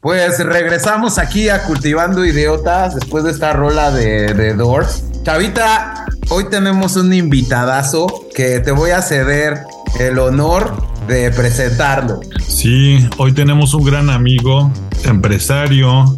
Pues regresamos aquí a Cultivando Idiotas después de esta rola de, Doors. Chavita, hoy tenemos un invitadazo que te voy a ceder el honor de presentarlo. Sí, hoy tenemos un gran amigo, empresario,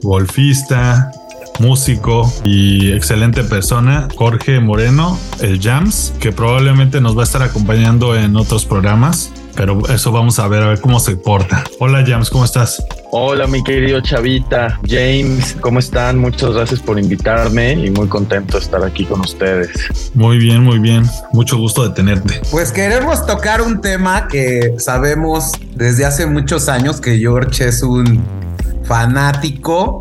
golfista, músico y excelente persona, Jorge Moreno, el Jams, que probablemente nos va a estar acompañando en otros programas pero eso vamos a ver, a ver cómo se porta. Hola James, ¿cómo estás? Hola mi querido Chavita, James, ¿cómo están? Muchas gracias por invitarme y muy contento de estar aquí con ustedes. Muy bien, muy bien, mucho gusto de tenerte. Pues queremos tocar un tema que sabemos desde hace muchos años que George es un fanático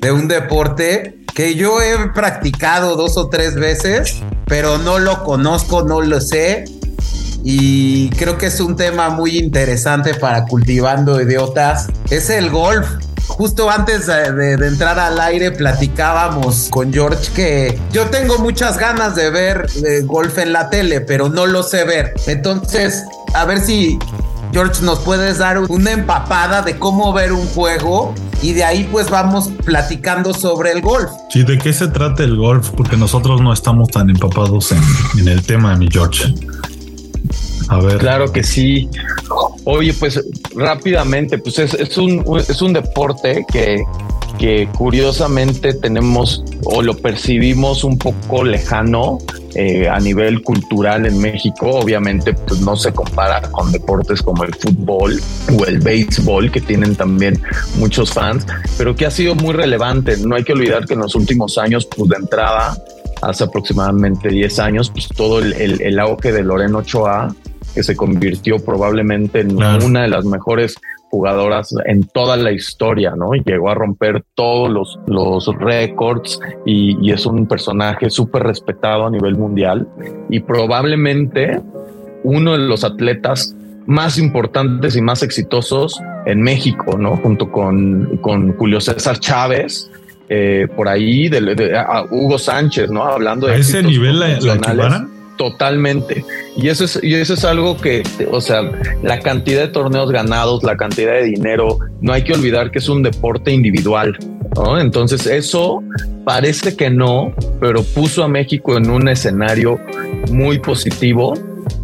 de un deporte que yo he practicado dos o tres veces, pero no lo conozco, no lo sé y creo que es un tema muy interesante para cultivando idiotas. Es el golf. Justo antes de, entrar al aire platicábamos con George que yo tengo muchas ganas de ver eh, golf en la tele, pero no lo sé ver. Entonces, a ver si George nos puedes dar una empapada de cómo ver un juego y de ahí pues vamos platicando sobre el golf. Sí, ¿de qué se trata el golf? Porque nosotros no estamos tan empapados en, en el tema, mi George. A ver. Claro que sí. Oye, pues rápidamente, pues es, un, es un deporte que, que curiosamente tenemos o lo percibimos un poco lejano eh, a nivel cultural en México. Obviamente, pues no se compara con deportes como el fútbol o el béisbol, que tienen también muchos fans, pero que ha sido muy relevante. No hay que olvidar que en los últimos años, pues de entrada, hace aproximadamente 10 años, pues todo el, el, el auge de Loreno Ochoa que se convirtió probablemente en una de las mejores jugadoras en toda la historia, ¿no? Llegó a romper todos los, los récords y, es un personaje súper respetado a nivel mundial y probablemente uno de los atletas más importantes y más exitosos en México, ¿no? Junto con, con Julio César Chávez, eh, por ahí, de, Hugo Sánchez, ¿no? Hablando de... ¿A ese nivel la, la Totalmente. Y eso es, y eso es algo que, o sea, la cantidad de torneos ganados, la cantidad de dinero, no hay que olvidar que es un deporte individual. ¿no? Entonces eso parece que no, pero puso a México en un escenario muy positivo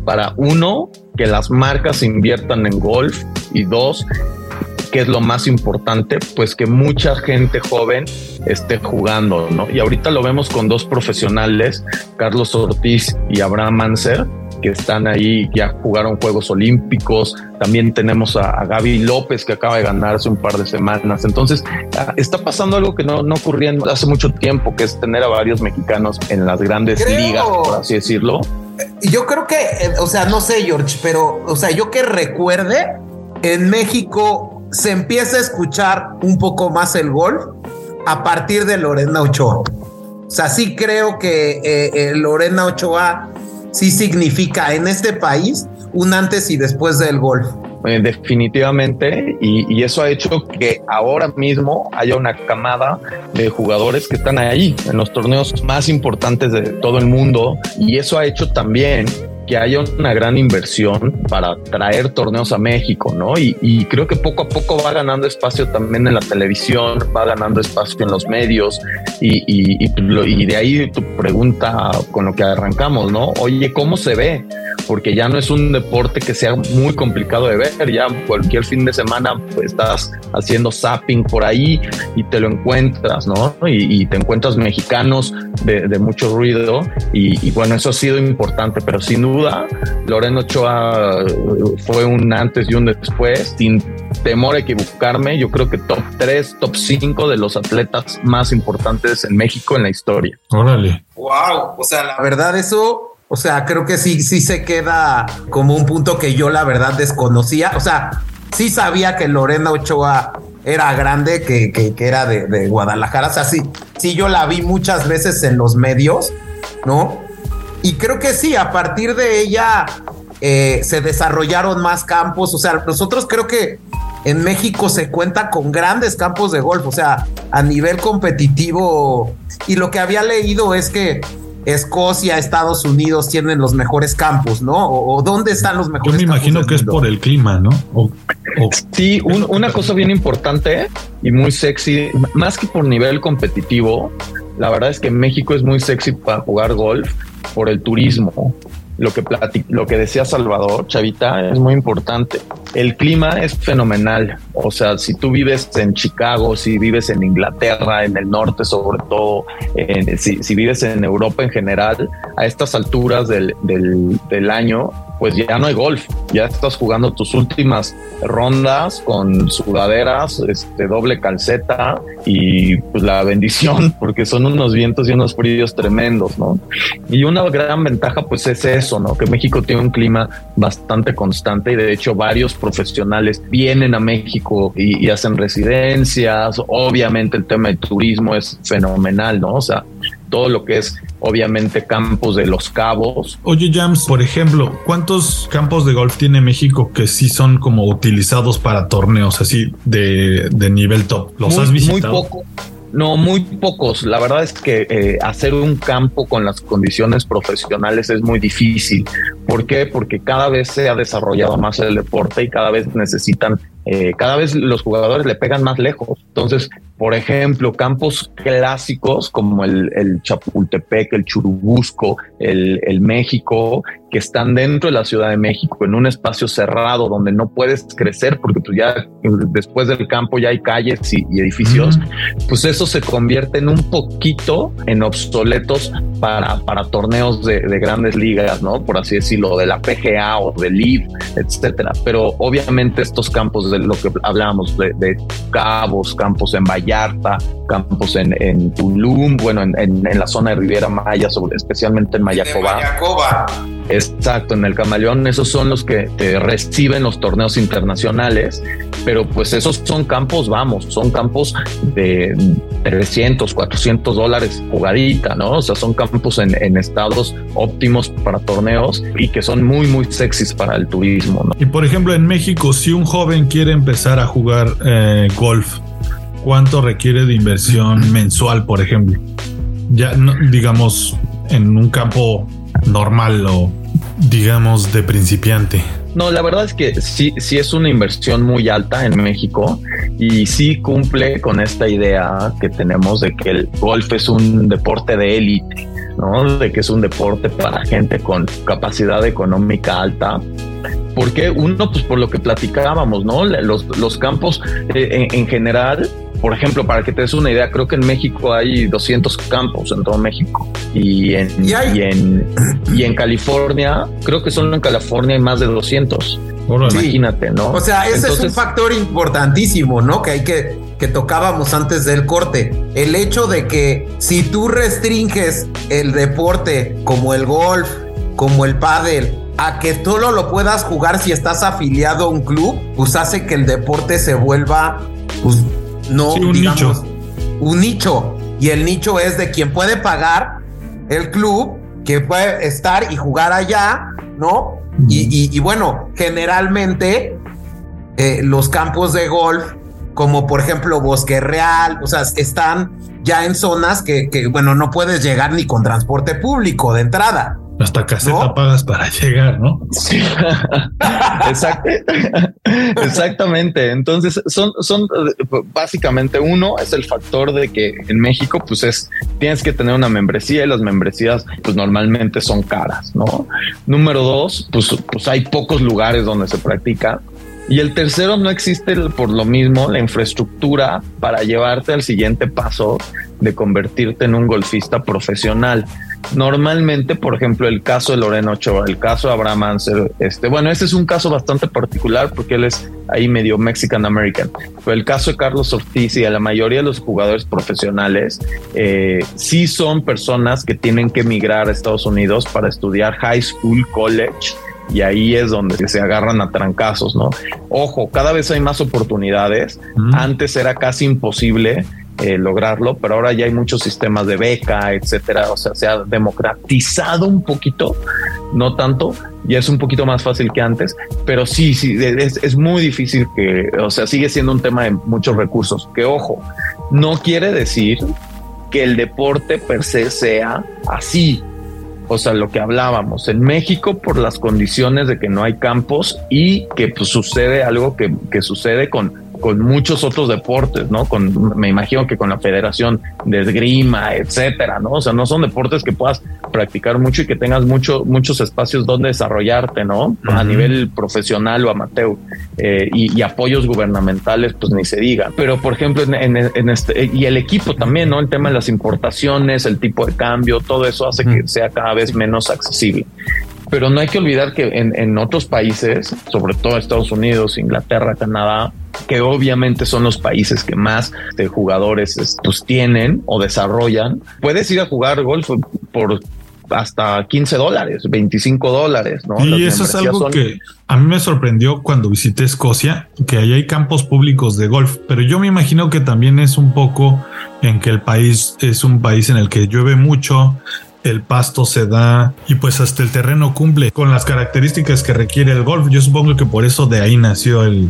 para uno, que las marcas inviertan en golf y dos, que es lo más importante, pues que mucha gente joven esté jugando, ¿no? Y ahorita lo vemos con dos profesionales, Carlos Ortiz y Abraham Manser, que están ahí, ya jugaron Juegos Olímpicos. También tenemos a, Gaby López, que acaba de ganar hace un par de semanas. Entonces, está pasando algo que no, no ocurría hace mucho tiempo, que es tener a varios mexicanos en las grandes ligas, por así decirlo. Yo creo que, eh, o sea, no sé, George, pero, o sea, yo que recuerde, en México se empieza a escuchar un poco más el golf a partir de Lorena Ochoa. O sea, sí creo que eh, eh, Lorena Ochoa sí significa en este país un antes y después del golf. Eh, definitivamente, y, eso ha hecho que ahora mismo haya una camada de jugadores que están ahí en los torneos más importantes de todo el mundo, y eso ha hecho también que haya una gran inversión para traer torneos a México, ¿no? Y, creo que poco a poco va ganando espacio también en la televisión, va ganando espacio en los medios y, y, de ahí tu pregunta con lo que arrancamos, ¿no? Oye, ¿cómo se ve? Porque ya no es un deporte que sea muy complicado de ver, ya cualquier fin de semana pues, estás haciendo zapping por ahí y te lo encuentras, ¿no? Y, te encuentras mexicanos de, de mucho ruido y, bueno, eso ha sido importante, pero sin duda duda, Loreno Ochoa uh, fue un antes y un después, sin temor a equivocarme, yo creo que top 3, top 5 de los atletas más importantes en México en la historia. Órale. Wow, o sea, la verdad eso, o sea, creo que sí, sí se queda como un punto que yo la verdad desconocía, o sea, sí sabía que Lorena Ochoa era grande, que, que, era de, de, Guadalajara, o sea, sí, sí yo la vi muchas veces en los medios, ¿no? Y creo que sí, a partir de ella eh, se desarrollaron más campos. O sea, nosotros creo que en México se cuenta con grandes campos de golf. O sea, a nivel competitivo. Y lo que había leído es que Escocia, Estados Unidos tienen los mejores campos, ¿no? O, dónde están los mejores. Yo me imagino que es por el clima, ¿no? Sí, una cosa bien importante y muy sexy, más que por nivel competitivo, la verdad es que México es muy sexy para jugar golf por el turismo lo que, lo que decía Salvador, Chavita, es muy importante. El clima es fenomenal. O sea, si tú vives en Chicago, si vives en Inglaterra, en el norte sobre todo, si, vives en Europa en general, a estas alturas del, del, del año, pues ya no hay golf, ya estás jugando tus últimas rondas con sudaderas, este doble calceta y pues la bendición, porque son unos vientos y unos fríos tremendos, ¿no? Y una gran ventaja pues es eso, ¿no? Que México tiene un clima bastante constante y de hecho varios profesionales vienen a México y, y hacen residencias, obviamente el tema de turismo es fenomenal, ¿no? O sea, todo lo que es obviamente campos de los cabos. Oye, Jams, por ejemplo, ¿cuántos campos de golf tiene México que sí son como utilizados para torneos así de, nivel top? ¿Los has visitado? Muy poco. No, muy pocos. La verdad es que eh, hacer un campo con las condiciones profesionales es muy difícil. ¿Por qué? Porque cada vez se ha desarrollado más el deporte y cada vez necesitan eh, cada vez los jugadores le pegan más lejos. Entonces, por ejemplo, campos clásicos como el, el Chapultepec, el Churubusco, el, el, México, que están dentro de la Ciudad de México, en un espacio cerrado donde no puedes crecer porque tú ya después del campo ya hay calles y, edificios, pues eso se convierte en un poquito en obsoletos para, para torneos de, de, grandes ligas, ¿no? Por así decirlo, de la PGA o del LIV, etcétera. Pero obviamente estos campos de lo que hablábamos de, de cabos, campos en Vallarta, campos en, en Tulum, bueno, en, en, la zona de Riviera Maya, sobre, especialmente en Mayacoba. Exacto, en el Camaleón, esos son los que te reciben los torneos internacionales, pero pues esos son campos, vamos, son campos de 300, 400 dólares jugadita, ¿no? O sea, son campos en, en estados óptimos para torneos y que son muy, muy sexys para el turismo, ¿no? Y por ejemplo, en México, si un joven quiere empezar a jugar eh, golf, ¿cuánto requiere de inversión mensual, por ejemplo? Ya, digamos, en un campo normal o digamos de principiante? No, la verdad es que sí, sí es una inversión muy alta en México y sí cumple con esta idea que tenemos de que el golf es un deporte de élite, ¿no? De que es un deporte para gente con capacidad económica alta. Porque uno, pues por lo que platicábamos, ¿no? Los, los campos eh, en, en general por ejemplo, para que te des una idea, creo que en México hay 200 campos en todo México y en, ¿Y, en, y en California, creo que solo en California hay más de 200. Imagínate, ¿no? O sea, ese es un factor importantísimo, ¿no? Que hay que, que tocábamos antes del corte. El hecho de que si tú restringes el deporte como el golf, como el pádel, a que solo lo puedas jugar si estás afiliado a un club, pues hace que el deporte se vuelva pues, no un nicho. Un nicho. Y el nicho es de quien puede pagar el club, que puede estar y jugar allá, ¿no? Y, bueno, generalmente eh, los campos de golf, como por ejemplo Bosque Real, o sea, están ya en zonas que, que, bueno, no puedes llegar ni con transporte público de entrada. Hasta caseta pagas para llegar, ¿no? Sí. Exactamente. Entonces, son, son básicamente uno es el factor de que en México, pues es tienes que tener una membresía y las membresías, pues normalmente son caras, ¿no? Número dos, pues, pues hay pocos lugares donde se practica. Y el tercero, no existe por lo mismo la infraestructura para llevarte al siguiente paso de convertirte en un golfista profesional. Normalmente, por ejemplo, el caso de Loreno Ochoa, el caso de Abraham Anser, este, bueno, este es un caso bastante particular porque él es ahí medio Mexican American. Pero el caso de Carlos Ortiz y de la mayoría de los jugadores profesionales, eh, sí son personas que tienen que emigrar a Estados Unidos para estudiar high school, college y ahí es donde se agarran a trancazos, ¿no? Ojo, cada vez hay más oportunidades. Antes era casi imposible eh, lograrlo, pero ahora ya hay muchos sistemas de beca, etcétera. O sea, se ha democratizado un poquito, no tanto, ya es un poquito más fácil que antes, pero sí, sí, es, es muy difícil que, o sea, sigue siendo un tema de muchos recursos. Que ojo, no quiere decir que el deporte per se sea así o sea, lo que hablábamos, en México por las condiciones de que no hay campos y que pues, sucede algo que, que sucede con con muchos otros deportes, ¿no? Con, me imagino que con la Federación de Esgrima, etcétera, ¿no? O sea, no son deportes que puedas practicar mucho y que tengas mucho, muchos espacios donde desarrollarte, ¿no? A nivel profesional o amateur eh, y, apoyos gubernamentales, pues ni se diga. Pero, por ejemplo, en, este, y el equipo también, ¿no? El tema de las importaciones, el tipo de cambio, todo eso hace que sea cada vez menos accesible pero no hay que olvidar que en, en, otros países, sobre todo Estados Unidos, Inglaterra, Canadá, que obviamente son los países que más de jugadores pues, tienen o desarrollan, puedes ir a jugar golf por hasta 15 dólares, 25 dólares, ¿no? Y eso es algo que a mí me sorprendió cuando visité Escocia, que ahí hay campos públicos de golf, pero yo me imagino que también es un poco en que el país es un país en el que llueve mucho, el pasto se da y pues hasta el terreno cumple con las características que requiere el golf. Yo supongo que por eso de ahí nació el,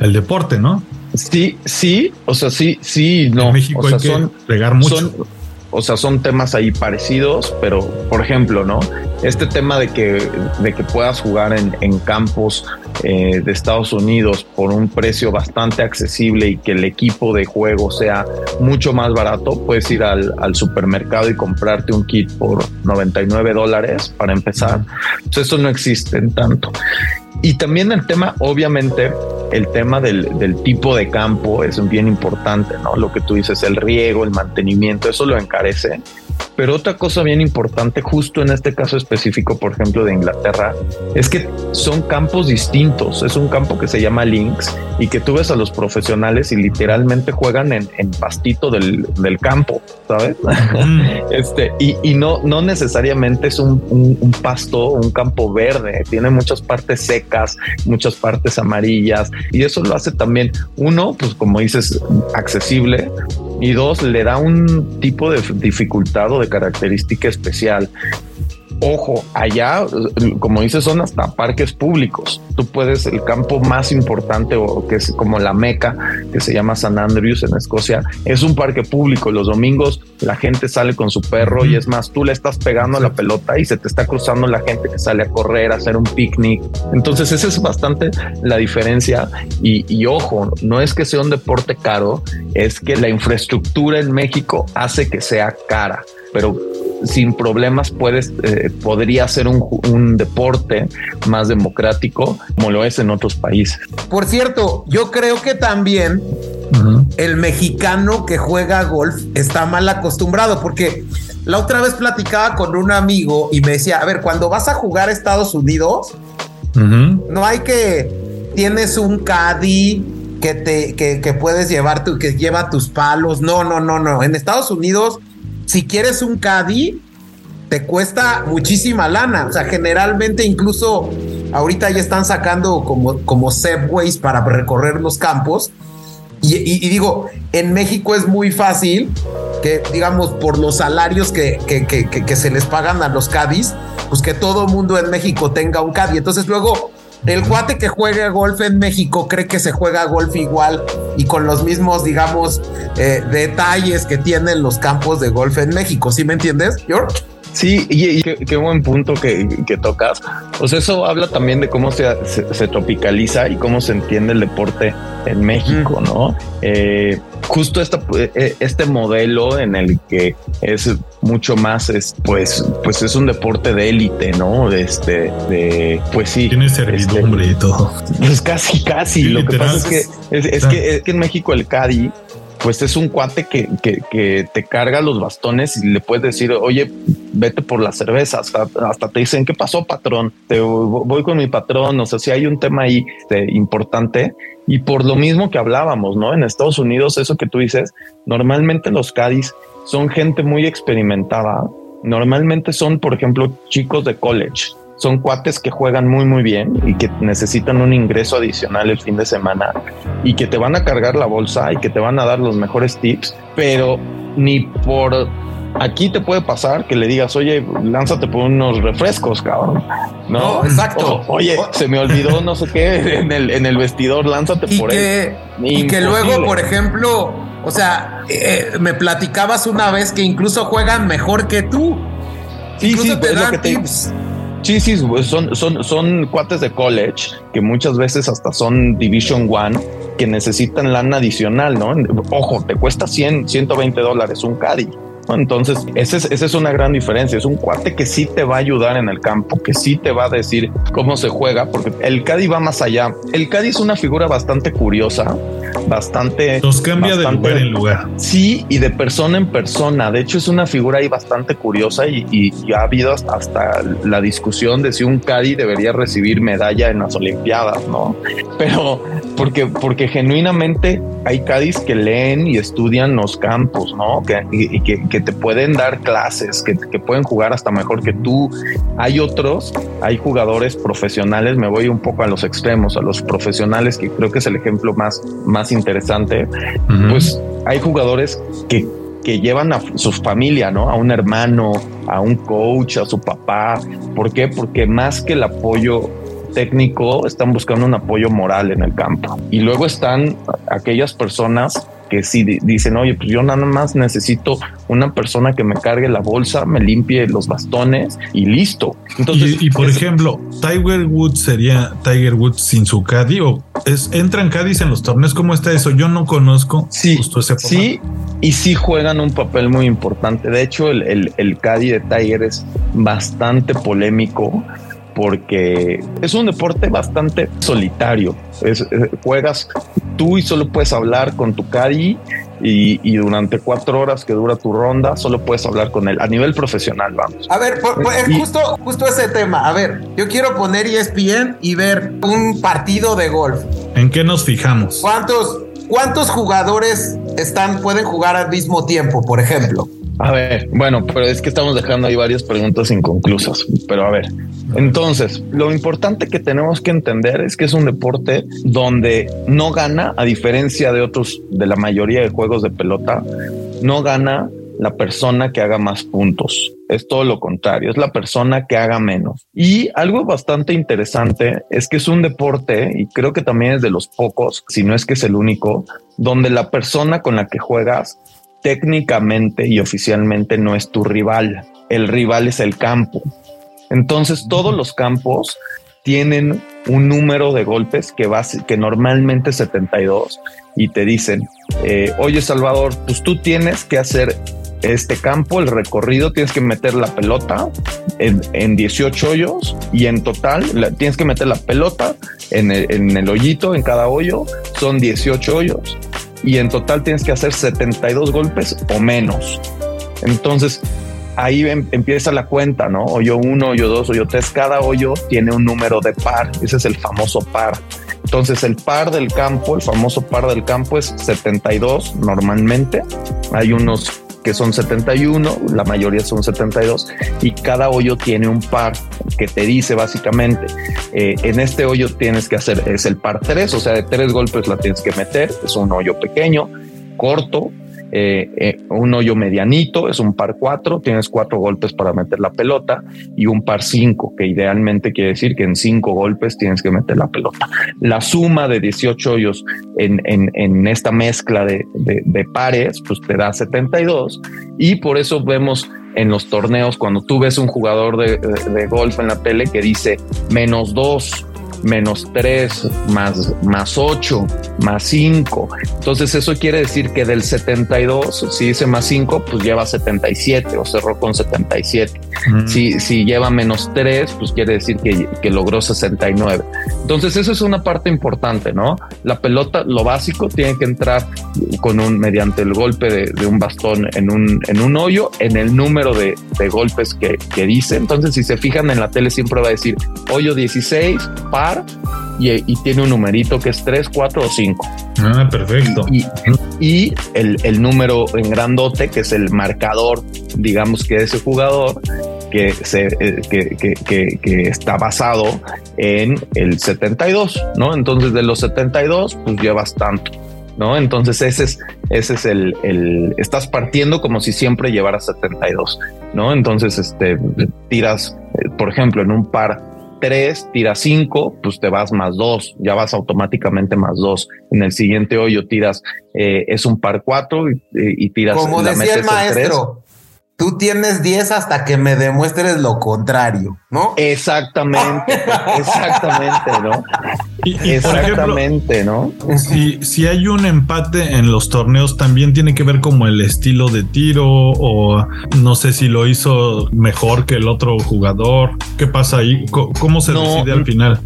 el deporte, ¿no? Sí, sí, o sea, sí, sí, no. En México hay que regar mucho o sea, son temas ahí parecidos, pero por ejemplo, ¿no? Este tema de que, de que puedas jugar en, en campos eh, de Estados Unidos por un precio bastante accesible y que el equipo de juego sea mucho más barato, puedes ir al, al supermercado y comprarte un kit por 99 dólares para empezar. Pues eso no existe en tanto. Y también el tema, obviamente, el tema del, del, tipo de campo es bien importante, ¿no? Lo que tú dices, el riego, el mantenimiento, eso lo encarece. Pero otra cosa bien importante, justo en este caso específico, por ejemplo, de Inglaterra, es que son campos distintos. Es un campo que se llama Links y que tú ves a los profesionales y literalmente juegan en, en pastito del, del, campo, ¿sabes? este, y, y, no, no necesariamente es un, un, un pasto, un campo verde, tiene muchas partes secas, muchas partes amarillas y eso lo hace también, uno, pues como dices, accesible y dos, le da un tipo de dificultad o de característica especial ojo, allá, como dices, son hasta parques públicos. Tú puedes, el campo más importante o que es como la meca, que se llama San Andrews en Escocia, es un parque público. Los domingos la gente sale con su perro y es más, tú le estás pegando a la pelota y se te está cruzando la gente que sale a correr, a hacer un picnic. Entonces, esa es bastante la diferencia. Y, y ojo, no es que sea un deporte caro, es que la infraestructura en México hace que sea cara pero sin problemas puedes, eh, podría ser un, un, deporte más democrático como lo es en otros países. Por cierto, yo creo que también uh -huh. el mexicano que juega golf está mal acostumbrado porque la otra vez platicaba con un amigo y me decía, a ver, cuando vas a jugar a Estados Unidos, uh -huh. no hay que tienes un caddy que te que, que puedes llevar tu, que lleva tus palos. No, no, no, no. En Estados Unidos si quieres un caddy, te cuesta muchísima lana. O sea, generalmente incluso ahorita ya están sacando como, como segways para recorrer los campos. Y, digo, en México es muy fácil que, digamos, por los salarios que, que, que, que se les pagan a los caddies, pues que todo mundo en México tenga un caddy. Entonces luego el cuate que juega golf en México cree que se juega golf igual y con los mismos, digamos, eh, detalles que tienen los campos de golf en México. ¿Sí me entiendes, George? Sí, y, y qué, qué, buen punto que, que, tocas. Pues eso habla también de cómo se, se, se, tropicaliza y cómo se entiende el deporte en México. ¿no? Eh, justo esta, eh, este modelo en el que es mucho más, es, pues, pues es un deporte de élite, ¿no? De este, de, pues sí. Tiene servidumbre este, y todo. Pues casi, casi. Sí, Lo que pasa es que es, es, que es que en México el Cadi pues es un cuate que, que, que, te carga los bastones y le puedes decir, oye, vete por la cerveza. Hasta, hasta te dicen, ¿qué pasó, patrón? Te voy con mi patrón. O sea, si hay un tema ahí este, importante. Y por lo mismo que hablábamos, ¿no? En Estados Unidos, eso que tú dices, normalmente los Cádiz son gente muy experimentada. Normalmente son, por ejemplo, chicos de college son cuates que juegan muy muy bien y que necesitan un ingreso adicional el fin de semana y que te van a cargar la bolsa y que te van a dar los mejores tips, pero ni por aquí te puede pasar que le digas, oye, lánzate por unos refrescos, cabrón. No, no exacto. O, oye, se me olvidó no sé qué en el, en el vestidor, lánzate y por que, él. Y que luego, por ejemplo, o sea, eh, me platicabas una vez que incluso juegan mejor que tú. Sí, sí, es lo que te Sí, sí, son, son, son cuates de college que muchas veces hasta son Division One que necesitan lana adicional, ¿no? Ojo, te cuesta 100, 120 dólares un caddy. Entonces, esa es, esa es una gran diferencia. Es un cuate que sí te va a ayudar en el campo, que sí te va a decir cómo se juega, porque el Caddy va más allá. El Caddy es una figura bastante curiosa, bastante. Nos cambia de lugar en lugar. Sí, y de persona en persona. De hecho, es una figura ahí bastante curiosa y, ha habido hasta, la discusión de si un Caddy debería recibir medalla en las Olimpiadas, ¿no? Pero porque, porque genuinamente hay Cádiz que leen y estudian los campos, ¿no? Que, y, que, que, te pueden dar clases, que, que, pueden jugar hasta mejor que tú. Hay otros, hay jugadores profesionales, me voy un poco a los extremos, a los profesionales, que creo que es el ejemplo más, más interesante. Pues hay jugadores que que llevan a su familia, ¿no? A un hermano, a un coach, a su papá. ¿Por qué? Porque más que el apoyo técnico, están buscando un apoyo moral en el campo. Y luego están aquellas personas que si dicen, oye, pues yo nada más necesito una persona que me cargue la bolsa, me limpie los bastones y listo. Entonces, y, por ejemplo, Tiger Woods sería Tiger Woods sin su caddy o es, entran caddies en los torneos. ¿Cómo está eso? Yo no conozco. Sí, sí, y sí juegan un papel muy importante. De hecho, el, el, el caddy de Tiger es bastante polémico porque es un deporte bastante solitario. juegas tú y solo puedes hablar con tu caddy y, durante cuatro horas que dura tu ronda solo puedes hablar con él a nivel profesional, vamos. A ver, justo, justo ese tema. A ver, yo quiero poner ESPN y ver un partido de golf. ¿En qué nos fijamos? ¿Cuántos, cuántos jugadores están, pueden jugar al mismo tiempo, por ejemplo? A ver, bueno, pero es que estamos dejando ahí varias preguntas inconclusas. Pero a ver, entonces, lo importante que tenemos que entender es que es un deporte donde no gana, a diferencia de otros, de la mayoría de juegos de pelota, no gana la persona que haga más puntos. Es todo lo contrario, es la persona que haga menos. Y algo bastante interesante es que es un deporte, y creo que también es de los pocos, si no es que es el único, donde la persona con la que juegas técnicamente y oficialmente no es tu rival. El rival es el campo. Entonces todos los campos tienen un número de golpes que va que normalmente es 72 y te dicen, eh, oye Salvador, pues tú tienes que hacer este campo, el recorrido, tienes que meter la pelota en, en 18 hoyos y en total tienes que meter la pelota en el, en el hoyito, en cada hoyo, son 18 hoyos y en total tienes que hacer 72 golpes o menos. Entonces, ahí em, empieza la cuenta, ¿no? Hoyo 1, hoyo 2, hoyo 3, cada hoyo tiene un número de par, ese es el famoso par. Entonces el par del campo, el famoso par del campo es 72 normalmente. Hay unos que son 71, la mayoría son 72, y cada hoyo tiene un par que te dice básicamente, eh, en este hoyo tienes que hacer, es el par 3, o sea, de tres golpes la tienes que meter, es un hoyo pequeño, corto, eh, eh, un hoyo medianito, es un par 4, tienes cuatro golpes para meter la pelota y un par 5, que idealmente quiere decir que en cinco golpes tienes que meter la pelota. La suma de 18 hoyos en, en, esta mezcla de, de, de, pares, pues te da 72 y por eso vemos en los torneos cuando tú ves un jugador de, de golf en la tele que dice menos 2 menos 3, más, más 8, más 5. Entonces eso quiere decir que del 72, si dice más 5, pues lleva 77 o cerró con 77. Si, si lleva menos 3, pues quiere decir que, que, logró 69. Entonces eso es una parte importante, ¿no? La pelota, lo básico, tiene que entrar con un, mediante el golpe de, de un bastón en un, en un hoyo, en el número de, de golpes que, que dice. Entonces si se fijan en la tele siempre va a decir hoyo 16, par y, tiene un numerito que es 3, 4 o 5. Ah, perfecto. Y, el, número en grandote, que es el marcador, digamos que de ese jugador, que, se, eh, que, está basado en el 72, ¿no? Entonces de los 72, pues llevas tanto. ¿No? Entonces ese es, ese es el, el, estás partiendo como si siempre llevaras 72, ¿no? Entonces, este, tiras, eh, por ejemplo, en un par 3, tira 5, pues te vas más 2, ya vas automáticamente más 2. En el siguiente hoyo tiras, eh, es un par 4 y, y, tiras. Como decía el maestro, tú tienes 10 hasta que me demuestres lo contrario, ¿no? Exactamente, exactamente, ¿no? exactamente, ¿no? Si, si hay un empate en los torneos, también tiene que ver como el estilo de tiro o no sé si lo hizo mejor que el otro jugador. ¿Qué pasa ahí? ¿Cómo se decide al final?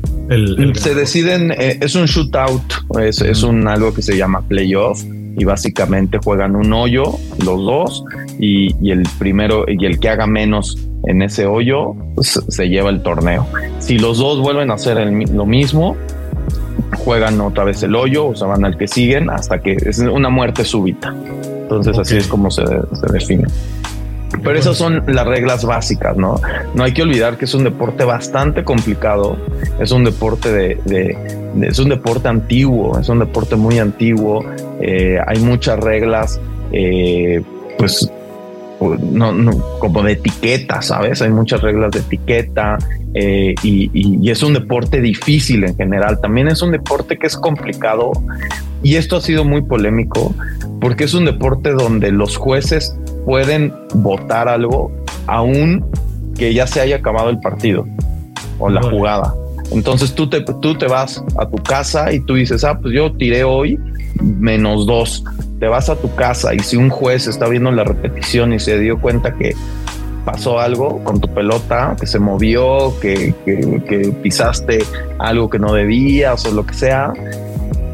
se deciden, eh, es un shootout, es, es un algo que se llama playoff y básicamente juegan un hoyo los dos y, y, el primero y el que haga menos en ese hoyo pues, se lleva el torneo. Si los dos vuelven a hacer lo mismo, juegan otra vez el hoyo o se van al que siguen hasta que es una muerte súbita. Entonces así es como se, se define. Pero esas son las reglas básicas, ¿no? No hay que olvidar que es un deporte bastante complicado, es un deporte de, es un deporte antiguo, es un deporte muy antiguo, eh, hay muchas reglas, eh, pues no, como de etiqueta, ¿sabes? Hay muchas reglas de etiqueta eh, y, y, es un deporte difícil en general. También es un deporte que es complicado y esto ha sido muy polémico porque es un deporte donde los jueces pueden votar algo aún que ya se haya acabado el partido o la jugada. Entonces tú te, tú te vas a tu casa y tú dices, ah, pues yo tiré hoy menos dos. Te vas a tu casa y si un juez está viendo la repetición y se dio cuenta que pasó algo con tu pelota, que se movió, que, que, que pisaste algo que no debías o lo que sea,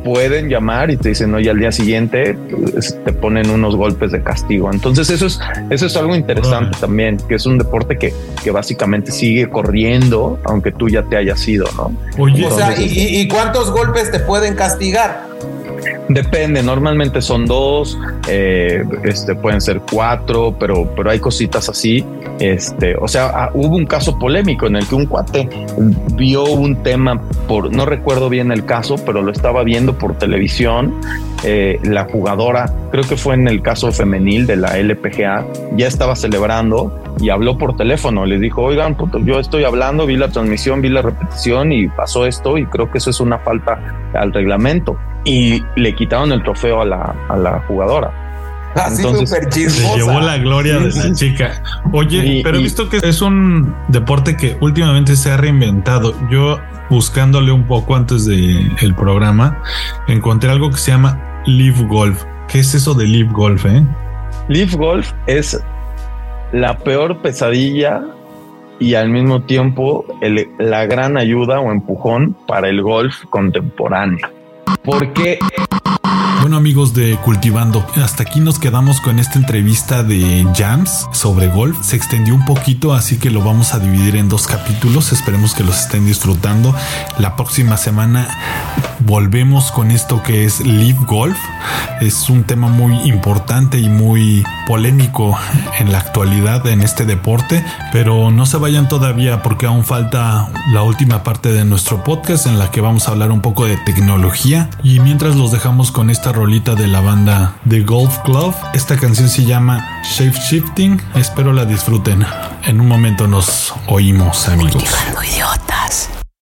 pueden llamar y te dicen, oye, al día siguiente pues, te ponen unos golpes de castigo. Entonces eso es, eso es algo interesante también, que es un deporte que, que básicamente sigue corriendo, aunque tú ya te hayas ido, ¿no? Oye, o sea, ¿y, ¿y cuántos golpes te pueden castigar? Depende, normalmente son dos, eh, este, pueden ser cuatro, pero, pero hay cositas así. Este, o sea, ah, hubo un caso polémico en el que un cuate vio un tema por, no recuerdo bien el caso, pero lo estaba viendo por televisión. Eh, la jugadora, creo que fue en el caso femenil de la LPGA, ya estaba celebrando y habló por teléfono. Le dijo, oigan, yo estoy hablando, vi la transmisión, vi la repetición y pasó esto y creo que eso es una falta al reglamento y le quitaron el trofeo a la, a la jugadora. Así súper Se llevó la gloria de esa chica. Oye, pero he visto que es un deporte que últimamente se ha reinventado. Yo buscándole un poco antes del el programa, encontré algo que se llama Live Golf. ¿Qué es eso de Live Golf? Eh? Live Golf es la peor pesadilla y al mismo tiempo la gran ayuda o empujón para el golf contemporáneo. Porque amigos de Cultivando, hasta aquí nos quedamos con esta entrevista de Jams sobre golf. Se extendió un poquito, así que lo vamos a dividir en dos capítulos. Esperemos que los estén disfrutando. La próxima semana volvemos con esto que es Live Golf. Es un tema muy importante y muy polémico en la actualidad en este deporte, pero no se vayan todavía porque aún falta la última parte de nuestro podcast en la que vamos a hablar un poco de tecnología y mientras los dejamos con esta rolita de la banda The Golf Club. Esta canción se llama Shape Shifting. Espero la disfruten. En un momento nos oímos, amigos. idiotas.